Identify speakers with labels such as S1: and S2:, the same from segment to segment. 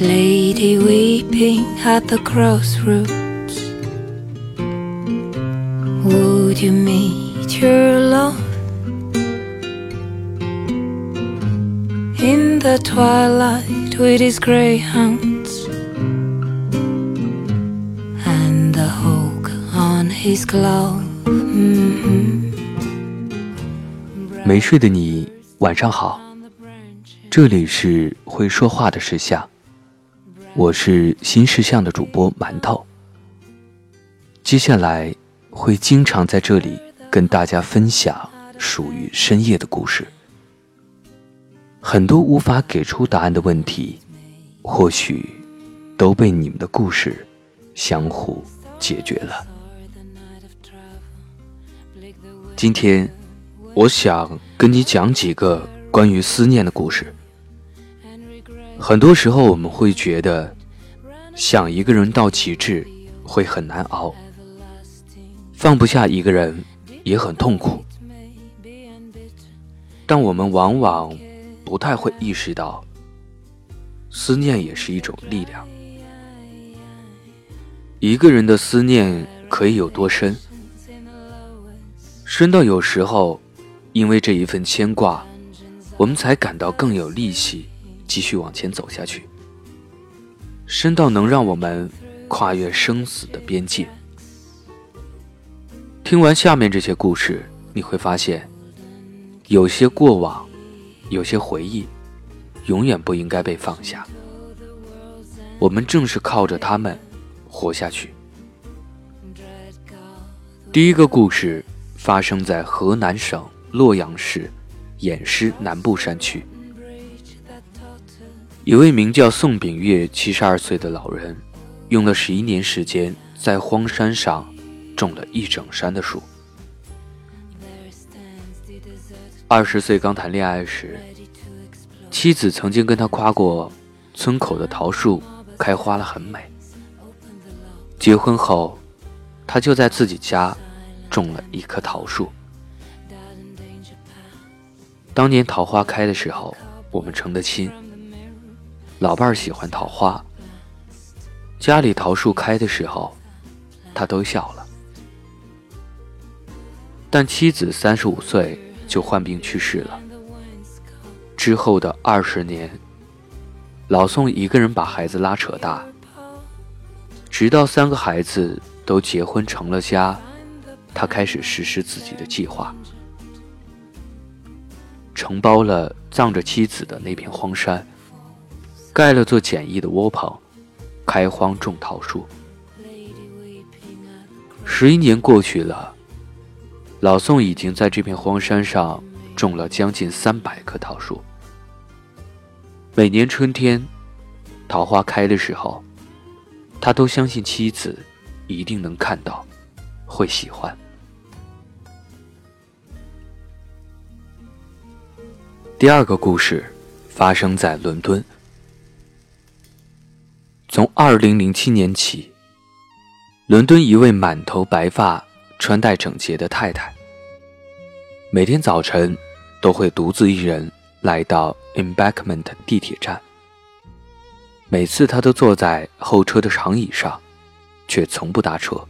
S1: Lady weeping at the crossroads. Would you meet your love in the twilight with his greyhounds and the hawk on his glove? Mhm.
S2: 没睡的你，晚上好。这里是会说话的石像， 我是新事项的主播馒头。接下来会经常在这里跟大家分享属于深夜的故事。很多无法给出答案的问题，或许都被你们的故事相互解决了。今天，我想跟你讲几个关于思念的故事。很多时候，我们会觉得想一个人到极致会很难熬，放不下一个人也很痛苦，但我们往往不太会意识到，思念也是一种力量。一个人的思念可以有多深？深到有时候，因为这一份牵挂，我们才感到更有力气继续往前走下去。深到能让我们跨越生死的边界。听完下面这些故事，你会发现，有些过往，有些回忆，永远不应该被放下。我们正是靠着他们活下去。第一个故事。发生在河南省洛阳市偃师南部山区，一位名叫宋炳月七十二岁的老人，用了十一年时间，在荒山上种了一整山的树。二十岁刚谈恋爱时，妻子曾经跟他夸过，村口的桃树开花了很美。结婚后，他就在自己家。种了一棵桃树。当年桃花开的时候，我们成的亲。老伴儿喜欢桃花，家里桃树开的时候，他都笑了。但妻子三十五岁就患病去世了。之后的二十年，老宋一个人把孩子拉扯大，直到三个孩子都结婚成了家。他开始实施自己的计划，承包了葬着妻子的那片荒山，盖了座简易的窝棚，开荒种桃树。十一年过去了，老宋已经在这片荒山上种了将近三百棵桃树。每年春天，桃花开的时候，他都相信妻子一定能看到。会喜欢。第二个故事发生在伦敦。从二零零七年起，伦敦一位满头白发、穿戴整洁的太太，每天早晨都会独自一人来到 Embankment 地铁站。每次她都坐在候车的长椅上，却从不搭车。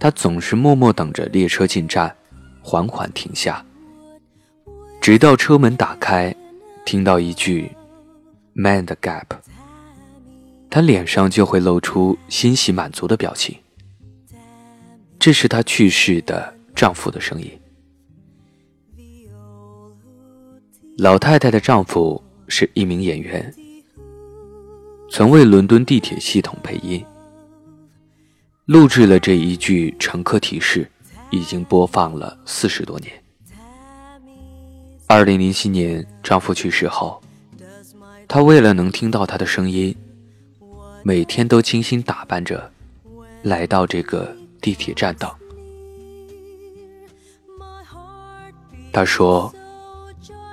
S2: 她总是默默等着列车进站，缓缓停下，直到车门打开，听到一句 Man 的 gap”，他脸上就会露出欣喜满足的表情。这是她去世的丈夫的声音。老太太的丈夫是一名演员，曾为伦敦地铁系统配音。录制了这一句乘客提示，已经播放了四十多年。二零零七年丈夫去世后，她为了能听到他的声音，每天都精心打扮着，来到这个地铁站等。她说，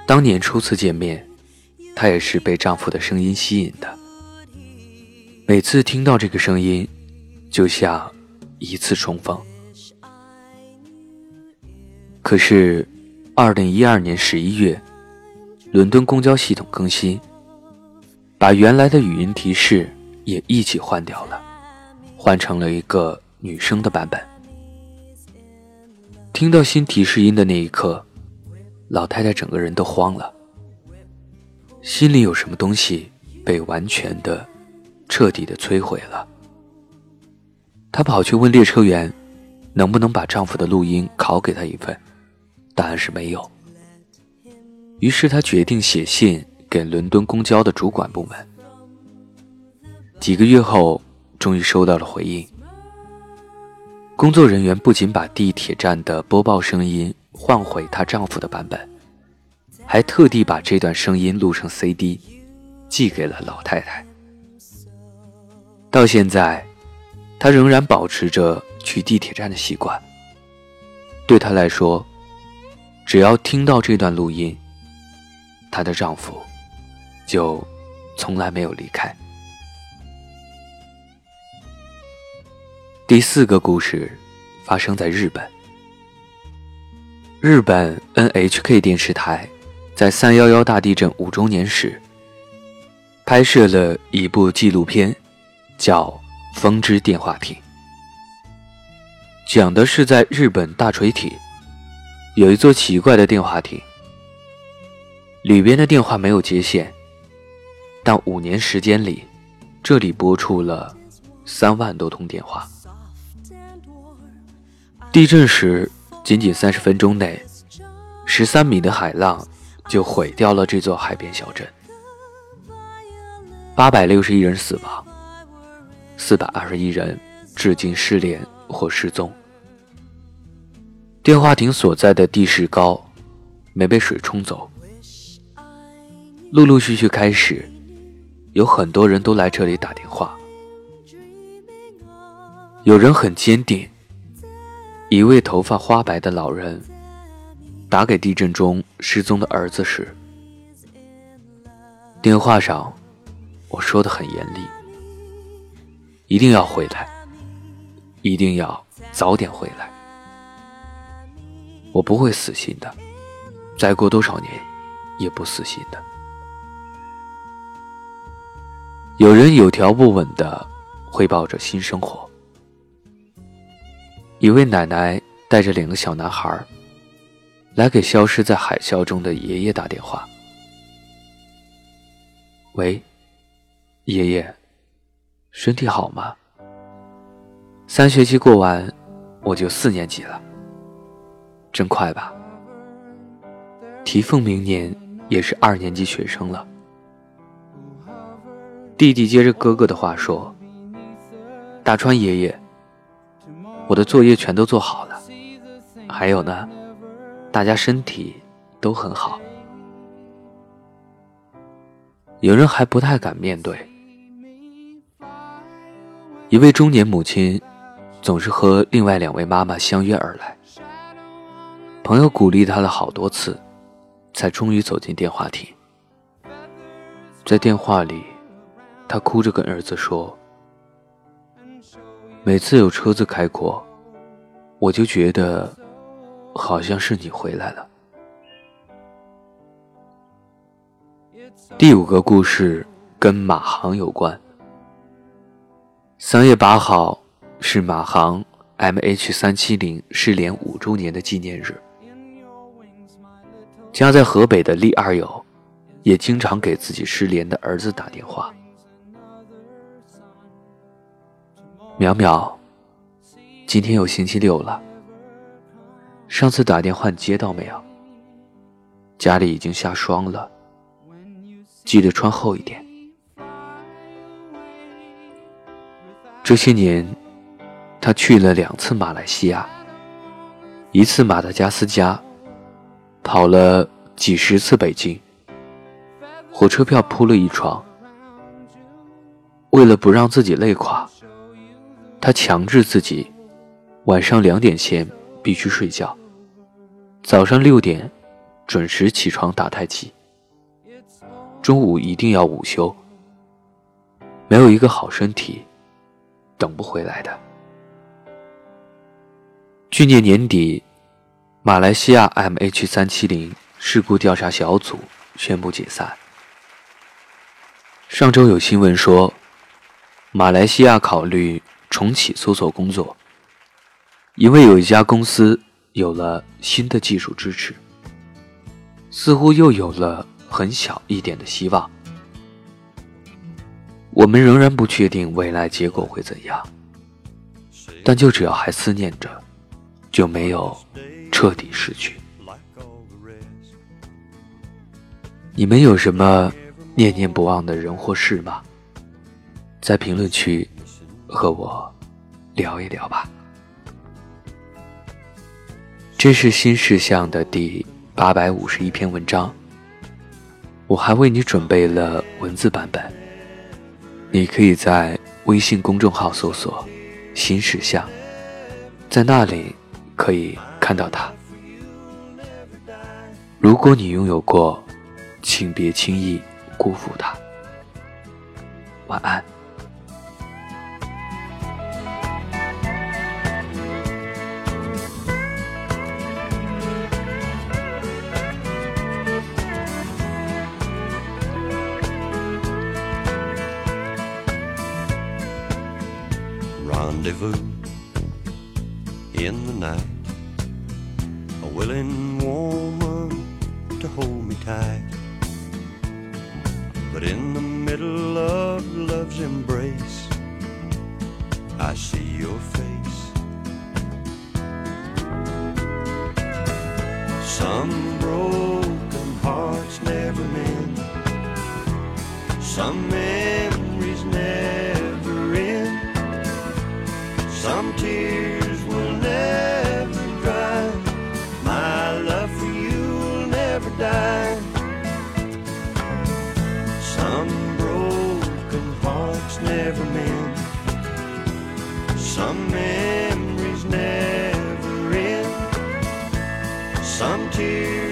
S2: 当年初次见面，她也是被丈夫的声音吸引的。每次听到这个声音。就像一次重逢。可是，二零一二年十一月，伦敦公交系统更新，把原来的语音提示也一起换掉了，换成了一个女生的版本。听到新提示音的那一刻，老太太整个人都慌了，心里有什么东西被完全的、彻底的摧毁了。她跑去问列车员，能不能把丈夫的录音拷给她一份，答案是没有。于是她决定写信给伦敦公交的主管部门。几个月后，终于收到了回应。工作人员不仅把地铁站的播报声音换回她丈夫的版本，还特地把这段声音录成 CD，寄给了老太太。到现在，她仍然保持着去地铁站的习惯。对她来说，只要听到这段录音，她的丈夫就从来没有离开。第四个故事发生在日本。日本 NHK 电视台在三幺幺大地震五周年时，拍摄了一部纪录片，叫《风之电话亭》，讲的是在日本大锤体有一座奇怪的电话亭。里边的电话没有接线，但五年时间里，这里拨出了三万多通电话。地震时，仅仅三十分钟内，十三米的海浪就毁掉了这座海边小镇，八百六十一人死亡，四百二十一人至今失联或失踪。电话亭所在的地势高，没被水冲走。陆陆续续开始，有很多人都来这里打电话。有人很坚定，一位头发花白的老人打给地震中失踪的儿子时，电话上我说的很严厉：一定要回来，一定要早点回来。我不会死心的，再过多少年也不死心的。有人有条不紊地汇报着新生活。一位奶奶带着两个小男孩来给消失在海啸中的爷爷打电话：“喂，爷爷，身体好吗？三学期过完，我就四年级了，真快吧？提凤明年也是二年级学生了。”弟弟接着哥哥的话说：“大川爷爷，我的作业全都做好了，还有呢，大家身体都很好。”有人还不太敢面对。一位中年母亲总是和另外两位妈妈相约而来，朋友鼓励她了好多次，才终于走进电话亭，在电话里。他哭着跟儿子说：“每次有车子开过，我就觉得好像是你回来了。”第五个故事跟马航有关。三月八号是马航 MH 三七零失联五周年的纪念日。家在河北的李二友，也经常给自己失联的儿子打电话。淼淼，今天又星期六了。上次打电话你接到没有？家里已经下霜了，记得穿厚一点。这些年，他去了两次马来西亚，一次马达加斯加，跑了几十次北京，火车票铺了一床。为了不让自己累垮。他强制自己，晚上两点前必须睡觉，早上六点准时起床打太极，中午一定要午休。没有一个好身体，等不回来的。去年年底，马来西亚 MH 三七零事故调查小组宣布解散。上周有新闻说，马来西亚考虑重启搜索工作，因为有一家公司有了新的技术支持，似乎又有了很小一点的希望。我们仍然不确定未来结果会怎样，但就只要还思念着，就没有彻底失去。你们有什么念念不忘的人或事吗？在评论区和我聊一聊吧。这是新事项的第八百五十一篇文章，我还为你准备了文字版本，你可以在微信公众号搜索“新事项”，在那里可以看到它。如果你拥有过。请别轻易辜负他。晚安。
S3: Rendezvous in the night, a willing woman to hold me tight. But in the middle of love's embrace, I see your face. Some broken hearts never mend, some memories never end. Some tears